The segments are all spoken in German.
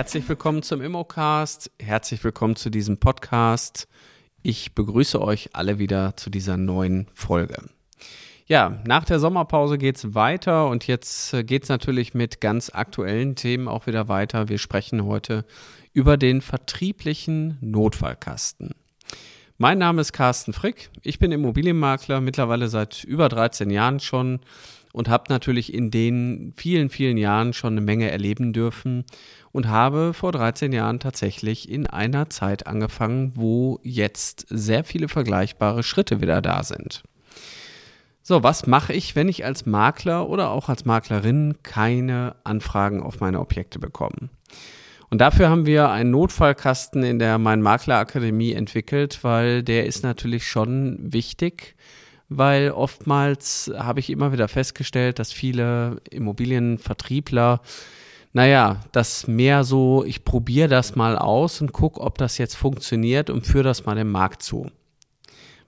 Herzlich willkommen zum Immocast. Herzlich willkommen zu diesem Podcast. Ich begrüße euch alle wieder zu dieser neuen Folge. Ja, nach der Sommerpause geht es weiter und jetzt äh, geht es natürlich mit ganz aktuellen Themen auch wieder weiter. Wir sprechen heute über den vertrieblichen Notfallkasten. Mein Name ist Carsten Frick. Ich bin Immobilienmakler, mittlerweile seit über 13 Jahren schon und habe natürlich in den vielen, vielen Jahren schon eine Menge erleben dürfen und habe vor 13 Jahren tatsächlich in einer Zeit angefangen, wo jetzt sehr viele vergleichbare Schritte wieder da sind. So, was mache ich, wenn ich als Makler oder auch als Maklerin keine Anfragen auf meine Objekte bekomme? Und dafür haben wir einen Notfallkasten in der Mein Makler Akademie entwickelt, weil der ist natürlich schon wichtig, weil oftmals habe ich immer wieder festgestellt, dass viele Immobilienvertriebler, naja, das mehr so, ich probiere das mal aus und gucke, ob das jetzt funktioniert und führe das mal dem Markt zu.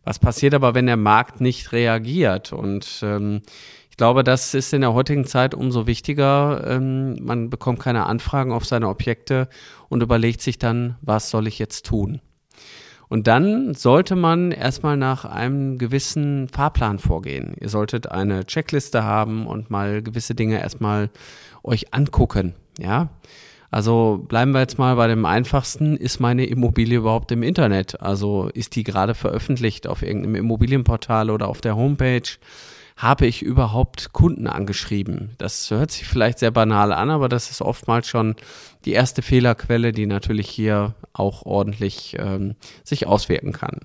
Was passiert aber, wenn der Markt nicht reagiert? Und ähm, ich glaube, das ist in der heutigen Zeit umso wichtiger. Ähm, man bekommt keine Anfragen auf seine Objekte und überlegt sich dann, was soll ich jetzt tun? Und dann sollte man erstmal nach einem gewissen Fahrplan vorgehen. Ihr solltet eine Checkliste haben und mal gewisse Dinge erstmal euch angucken. Ja, also bleiben wir jetzt mal bei dem einfachsten. Ist meine Immobilie überhaupt im Internet? Also ist die gerade veröffentlicht auf irgendeinem Immobilienportal oder auf der Homepage? Habe ich überhaupt Kunden angeschrieben? Das hört sich vielleicht sehr banal an, aber das ist oftmals schon die erste Fehlerquelle, die natürlich hier auch ordentlich ähm, sich auswirken kann.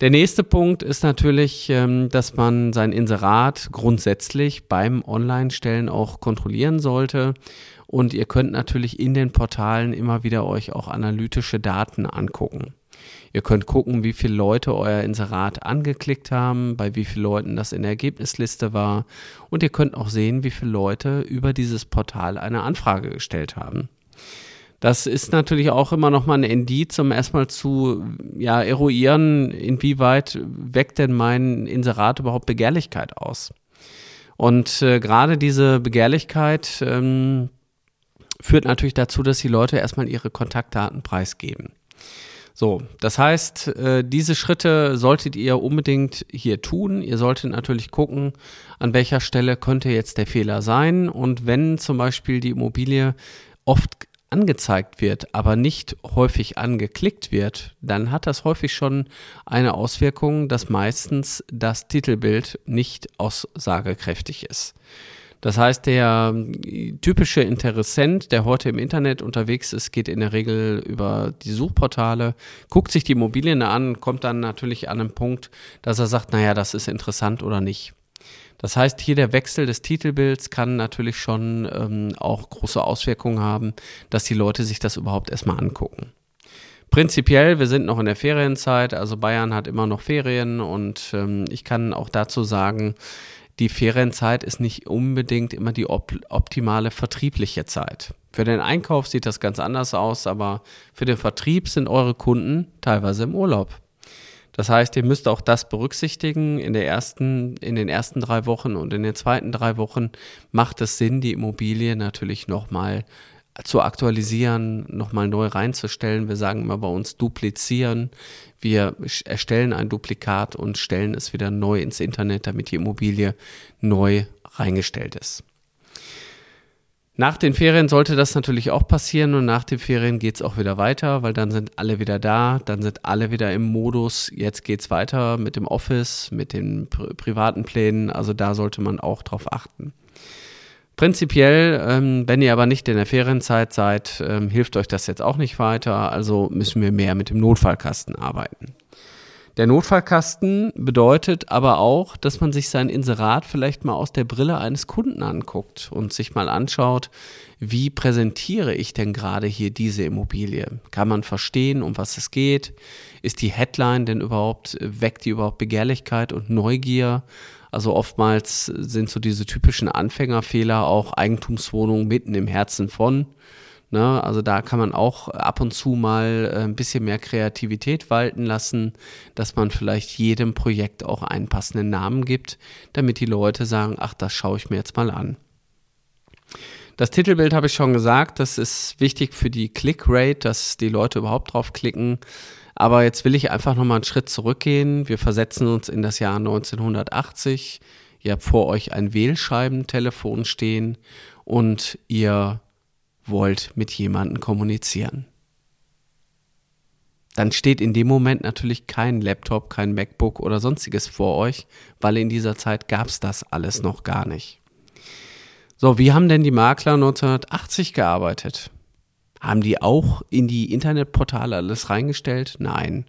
Der nächste Punkt ist natürlich, ähm, dass man sein Inserat grundsätzlich beim Online-Stellen auch kontrollieren sollte und ihr könnt natürlich in den Portalen immer wieder euch auch analytische Daten angucken. Ihr könnt gucken, wie viele Leute euer Inserat angeklickt haben, bei wie vielen Leuten das in der Ergebnisliste war. Und ihr könnt auch sehen, wie viele Leute über dieses Portal eine Anfrage gestellt haben. Das ist natürlich auch immer noch mal ein Indiz, um erstmal zu ja, eruieren, inwieweit weckt denn mein Inserat überhaupt Begehrlichkeit aus. Und äh, gerade diese Begehrlichkeit ähm, führt natürlich dazu, dass die Leute erstmal ihre Kontaktdaten preisgeben. So, das heißt, äh, diese Schritte solltet ihr unbedingt hier tun. Ihr solltet natürlich gucken, an welcher Stelle könnte jetzt der Fehler sein. Und wenn zum Beispiel die Immobilie oft angezeigt wird, aber nicht häufig angeklickt wird, dann hat das häufig schon eine Auswirkung, dass meistens das Titelbild nicht aussagekräftig ist. Das heißt, der typische Interessent, der heute im Internet unterwegs ist, geht in der Regel über die Suchportale, guckt sich die Immobilien an, kommt dann natürlich an einen Punkt, dass er sagt, naja, das ist interessant oder nicht. Das heißt, hier der Wechsel des Titelbilds kann natürlich schon ähm, auch große Auswirkungen haben, dass die Leute sich das überhaupt erstmal angucken. Prinzipiell, wir sind noch in der Ferienzeit, also Bayern hat immer noch Ferien und ähm, ich kann auch dazu sagen, die Ferienzeit ist nicht unbedingt immer die op optimale vertriebliche Zeit. Für den Einkauf sieht das ganz anders aus, aber für den Vertrieb sind eure Kunden teilweise im Urlaub. Das heißt, ihr müsst auch das berücksichtigen. In, der ersten, in den ersten drei Wochen und in den zweiten drei Wochen macht es Sinn, die Immobilie natürlich nochmal zu aktualisieren, nochmal neu reinzustellen. Wir sagen immer bei uns duplizieren. Wir erstellen ein Duplikat und stellen es wieder neu ins Internet, damit die Immobilie neu reingestellt ist. Nach den Ferien sollte das natürlich auch passieren und nach den Ferien geht es auch wieder weiter, weil dann sind alle wieder da, dann sind alle wieder im Modus, jetzt geht es weiter mit dem Office, mit den privaten Plänen, also da sollte man auch drauf achten. Prinzipiell, ähm, wenn ihr aber nicht in der Ferienzeit seid, ähm, hilft euch das jetzt auch nicht weiter. Also müssen wir mehr mit dem Notfallkasten arbeiten. Der Notfallkasten bedeutet aber auch, dass man sich sein Inserat vielleicht mal aus der Brille eines Kunden anguckt und sich mal anschaut, wie präsentiere ich denn gerade hier diese Immobilie? Kann man verstehen, um was es geht? Ist die Headline denn überhaupt, weckt die überhaupt Begehrlichkeit und Neugier? Also oftmals sind so diese typischen Anfängerfehler auch Eigentumswohnungen mitten im Herzen von. Ne? Also da kann man auch ab und zu mal äh, ein bisschen mehr Kreativität walten lassen, dass man vielleicht jedem Projekt auch einen passenden Namen gibt, damit die Leute sagen, ach, das schaue ich mir jetzt mal an. Das Titelbild habe ich schon gesagt, das ist wichtig für die Click-Rate, dass die Leute überhaupt drauf klicken. Aber jetzt will ich einfach nochmal einen Schritt zurückgehen. Wir versetzen uns in das Jahr 1980. Ihr habt vor euch ein Wählscheibentelefon stehen und ihr wollt mit jemandem kommunizieren. Dann steht in dem Moment natürlich kein Laptop, kein MacBook oder sonstiges vor euch, weil in dieser Zeit gab es das alles noch gar nicht. So, wie haben denn die Makler 1980 gearbeitet? Haben die auch in die Internetportale alles reingestellt? Nein.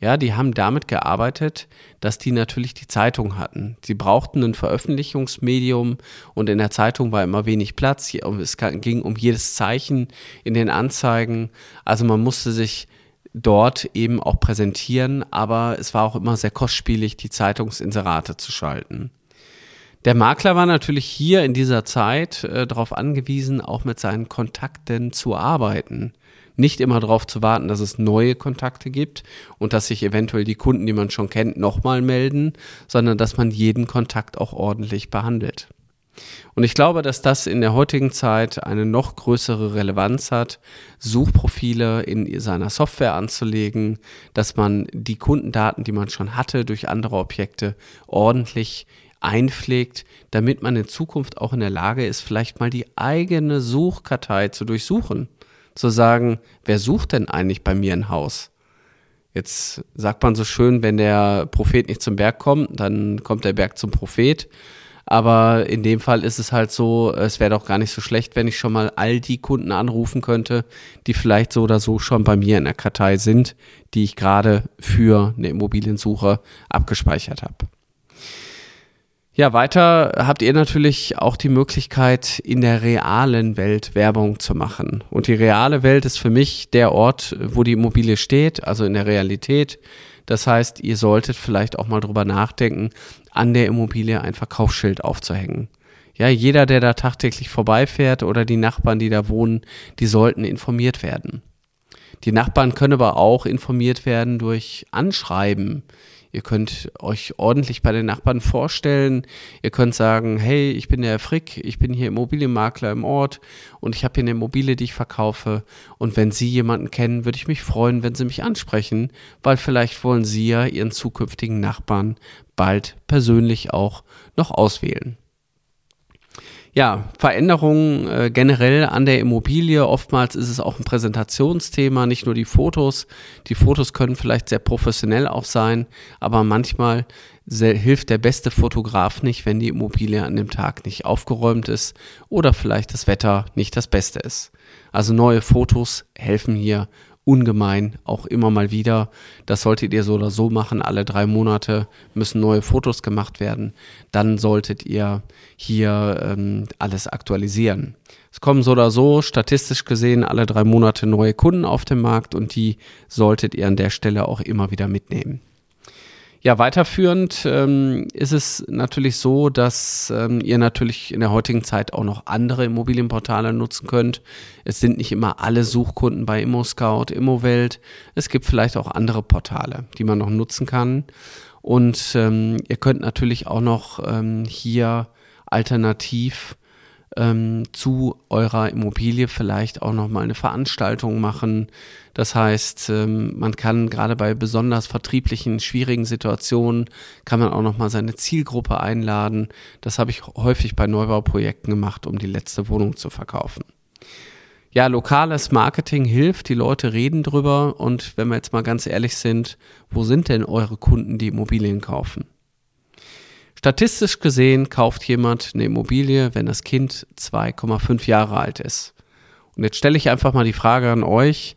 Ja, die haben damit gearbeitet, dass die natürlich die Zeitung hatten. Sie brauchten ein Veröffentlichungsmedium und in der Zeitung war immer wenig Platz. Es ging um jedes Zeichen in den Anzeigen. Also man musste sich dort eben auch präsentieren, aber es war auch immer sehr kostspielig, die Zeitungsinserate zu schalten. Der Makler war natürlich hier in dieser Zeit äh, darauf angewiesen, auch mit seinen Kontakten zu arbeiten. Nicht immer darauf zu warten, dass es neue Kontakte gibt und dass sich eventuell die Kunden, die man schon kennt, nochmal melden, sondern dass man jeden Kontakt auch ordentlich behandelt. Und ich glaube, dass das in der heutigen Zeit eine noch größere Relevanz hat, Suchprofile in seiner Software anzulegen, dass man die Kundendaten, die man schon hatte, durch andere Objekte ordentlich einpflegt, damit man in Zukunft auch in der Lage ist, vielleicht mal die eigene Suchkartei zu durchsuchen. Zu sagen, wer sucht denn eigentlich bei mir ein Haus? Jetzt sagt man so schön, wenn der Prophet nicht zum Berg kommt, dann kommt der Berg zum Prophet. Aber in dem Fall ist es halt so, es wäre doch gar nicht so schlecht, wenn ich schon mal all die Kunden anrufen könnte, die vielleicht so oder so schon bei mir in der Kartei sind, die ich gerade für eine Immobiliensuche abgespeichert habe. Ja, weiter habt ihr natürlich auch die Möglichkeit, in der realen Welt Werbung zu machen. Und die reale Welt ist für mich der Ort, wo die Immobilie steht, also in der Realität. Das heißt, ihr solltet vielleicht auch mal drüber nachdenken, an der Immobilie ein Verkaufsschild aufzuhängen. Ja, jeder, der da tagtäglich vorbeifährt oder die Nachbarn, die da wohnen, die sollten informiert werden. Die Nachbarn können aber auch informiert werden durch Anschreiben. Ihr könnt euch ordentlich bei den Nachbarn vorstellen. Ihr könnt sagen, hey, ich bin der Frick, ich bin hier Immobilienmakler im Ort und ich habe hier eine Immobilie, die ich verkaufe. Und wenn Sie jemanden kennen, würde ich mich freuen, wenn Sie mich ansprechen, weil vielleicht wollen Sie ja Ihren zukünftigen Nachbarn bald persönlich auch noch auswählen ja, Veränderungen äh, generell an der Immobilie. Oftmals ist es auch ein Präsentationsthema, nicht nur die Fotos. Die Fotos können vielleicht sehr professionell auch sein, aber manchmal hilft der beste Fotograf nicht, wenn die Immobilie an dem Tag nicht aufgeräumt ist oder vielleicht das Wetter nicht das Beste ist. Also neue Fotos helfen hier ungemein, auch immer mal wieder. Das solltet ihr so oder so machen. Alle drei Monate müssen neue Fotos gemacht werden. Dann solltet ihr hier ähm, alles aktualisieren. Es kommen so oder so statistisch gesehen alle drei Monate neue Kunden auf den Markt und die solltet ihr an der Stelle auch immer wieder mitnehmen. Ja, weiterführend ähm, ist es natürlich so, dass ähm, ihr natürlich in der heutigen Zeit auch noch andere Immobilienportale nutzen könnt. Es sind nicht immer alle Suchkunden bei ImmoScout, Immowelt. Es gibt vielleicht auch andere Portale, die man noch nutzen kann. Und ähm, ihr könnt natürlich auch noch ähm, hier alternativ ähm, zu eurer Immobilie vielleicht auch nochmal eine Veranstaltung machen. Das heißt, ähm, man kann gerade bei besonders vertrieblichen, schwierigen Situationen, kann man auch nochmal seine Zielgruppe einladen. Das habe ich häufig bei Neubauprojekten gemacht, um die letzte Wohnung zu verkaufen. Ja, lokales Marketing hilft, die Leute reden drüber und wenn wir jetzt mal ganz ehrlich sind, wo sind denn eure Kunden, die Immobilien kaufen? Statistisch gesehen kauft jemand eine Immobilie, wenn das Kind 2,5 Jahre alt ist. Und jetzt stelle ich einfach mal die Frage an euch,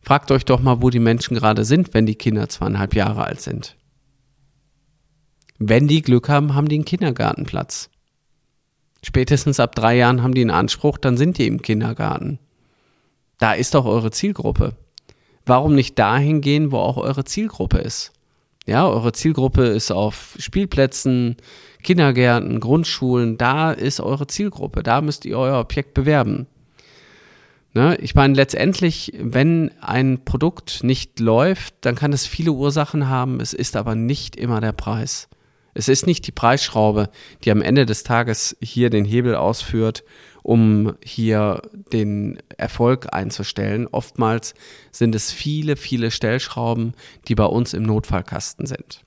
fragt euch doch mal, wo die Menschen gerade sind, wenn die Kinder zweieinhalb Jahre alt sind. Wenn die Glück haben, haben die einen Kindergartenplatz. Spätestens ab drei Jahren haben die einen Anspruch, dann sind die im Kindergarten. Da ist doch eure Zielgruppe. Warum nicht dahin gehen, wo auch eure Zielgruppe ist? Ja, eure Zielgruppe ist auf Spielplätzen, Kindergärten, Grundschulen. Da ist eure Zielgruppe. Da müsst ihr euer Objekt bewerben. Ne? Ich meine, letztendlich, wenn ein Produkt nicht läuft, dann kann es viele Ursachen haben. Es ist aber nicht immer der Preis. Es ist nicht die Preisschraube, die am Ende des Tages hier den Hebel ausführt um hier den Erfolg einzustellen. Oftmals sind es viele, viele Stellschrauben, die bei uns im Notfallkasten sind.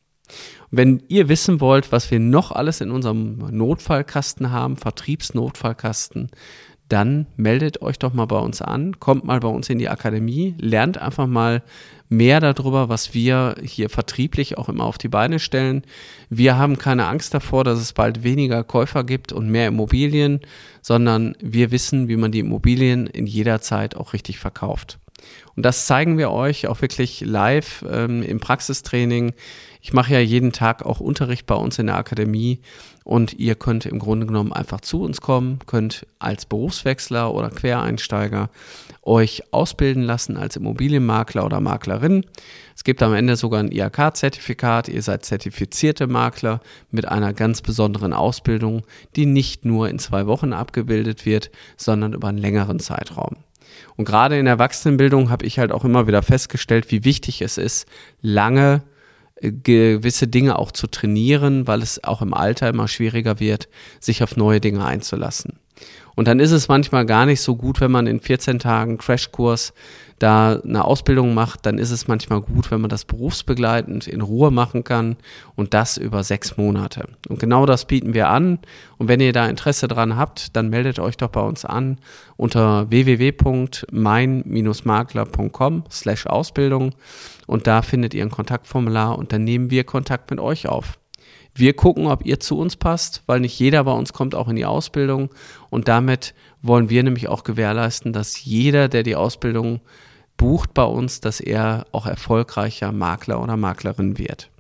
Wenn ihr wissen wollt, was wir noch alles in unserem Notfallkasten haben, Vertriebsnotfallkasten, dann meldet euch doch mal bei uns an, kommt mal bei uns in die Akademie, lernt einfach mal mehr darüber, was wir hier vertrieblich auch immer auf die Beine stellen. Wir haben keine Angst davor, dass es bald weniger Käufer gibt und mehr Immobilien, sondern wir wissen, wie man die Immobilien in jeder Zeit auch richtig verkauft. Und das zeigen wir euch auch wirklich live ähm, im Praxistraining. Ich mache ja jeden Tag auch Unterricht bei uns in der Akademie und ihr könnt im Grunde genommen einfach zu uns kommen, könnt als Berufswechsler oder Quereinsteiger euch ausbilden lassen als Immobilienmakler oder Maklerin. Es gibt am Ende sogar ein IHK-Zertifikat. Ihr seid zertifizierte Makler mit einer ganz besonderen Ausbildung, die nicht nur in zwei Wochen abgebildet wird, sondern über einen längeren Zeitraum. Und gerade in der Erwachsenenbildung habe ich halt auch immer wieder festgestellt, wie wichtig es ist, lange äh, gewisse Dinge auch zu trainieren, weil es auch im Alter immer schwieriger wird, sich auf neue Dinge einzulassen. Und dann ist es manchmal gar nicht so gut, wenn man in 14 Tagen Crashkurs da eine Ausbildung macht, dann ist es manchmal gut, wenn man das berufsbegleitend in Ruhe machen kann und das über sechs Monate. Und genau das bieten wir an. Und wenn ihr da Interesse dran habt, dann meldet euch doch bei uns an unter www.mein-makler.com slash Ausbildung und da findet ihr ein Kontaktformular und dann nehmen wir Kontakt mit euch auf. Wir gucken, ob ihr zu uns passt, weil nicht jeder bei uns kommt auch in die Ausbildung. Und damit wollen wir nämlich auch gewährleisten, dass jeder, der die Ausbildung bucht bei uns, dass er auch erfolgreicher Makler oder Maklerin wird.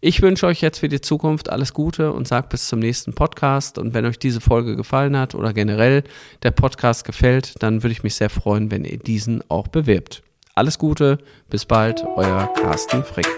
Ich wünsche euch jetzt für die Zukunft alles Gute und sage bis zum nächsten Podcast. Und wenn euch diese Folge gefallen hat oder generell der Podcast gefällt, dann würde ich mich sehr freuen, wenn ihr diesen auch bewirbt. Alles Gute, bis bald, euer Carsten Frick.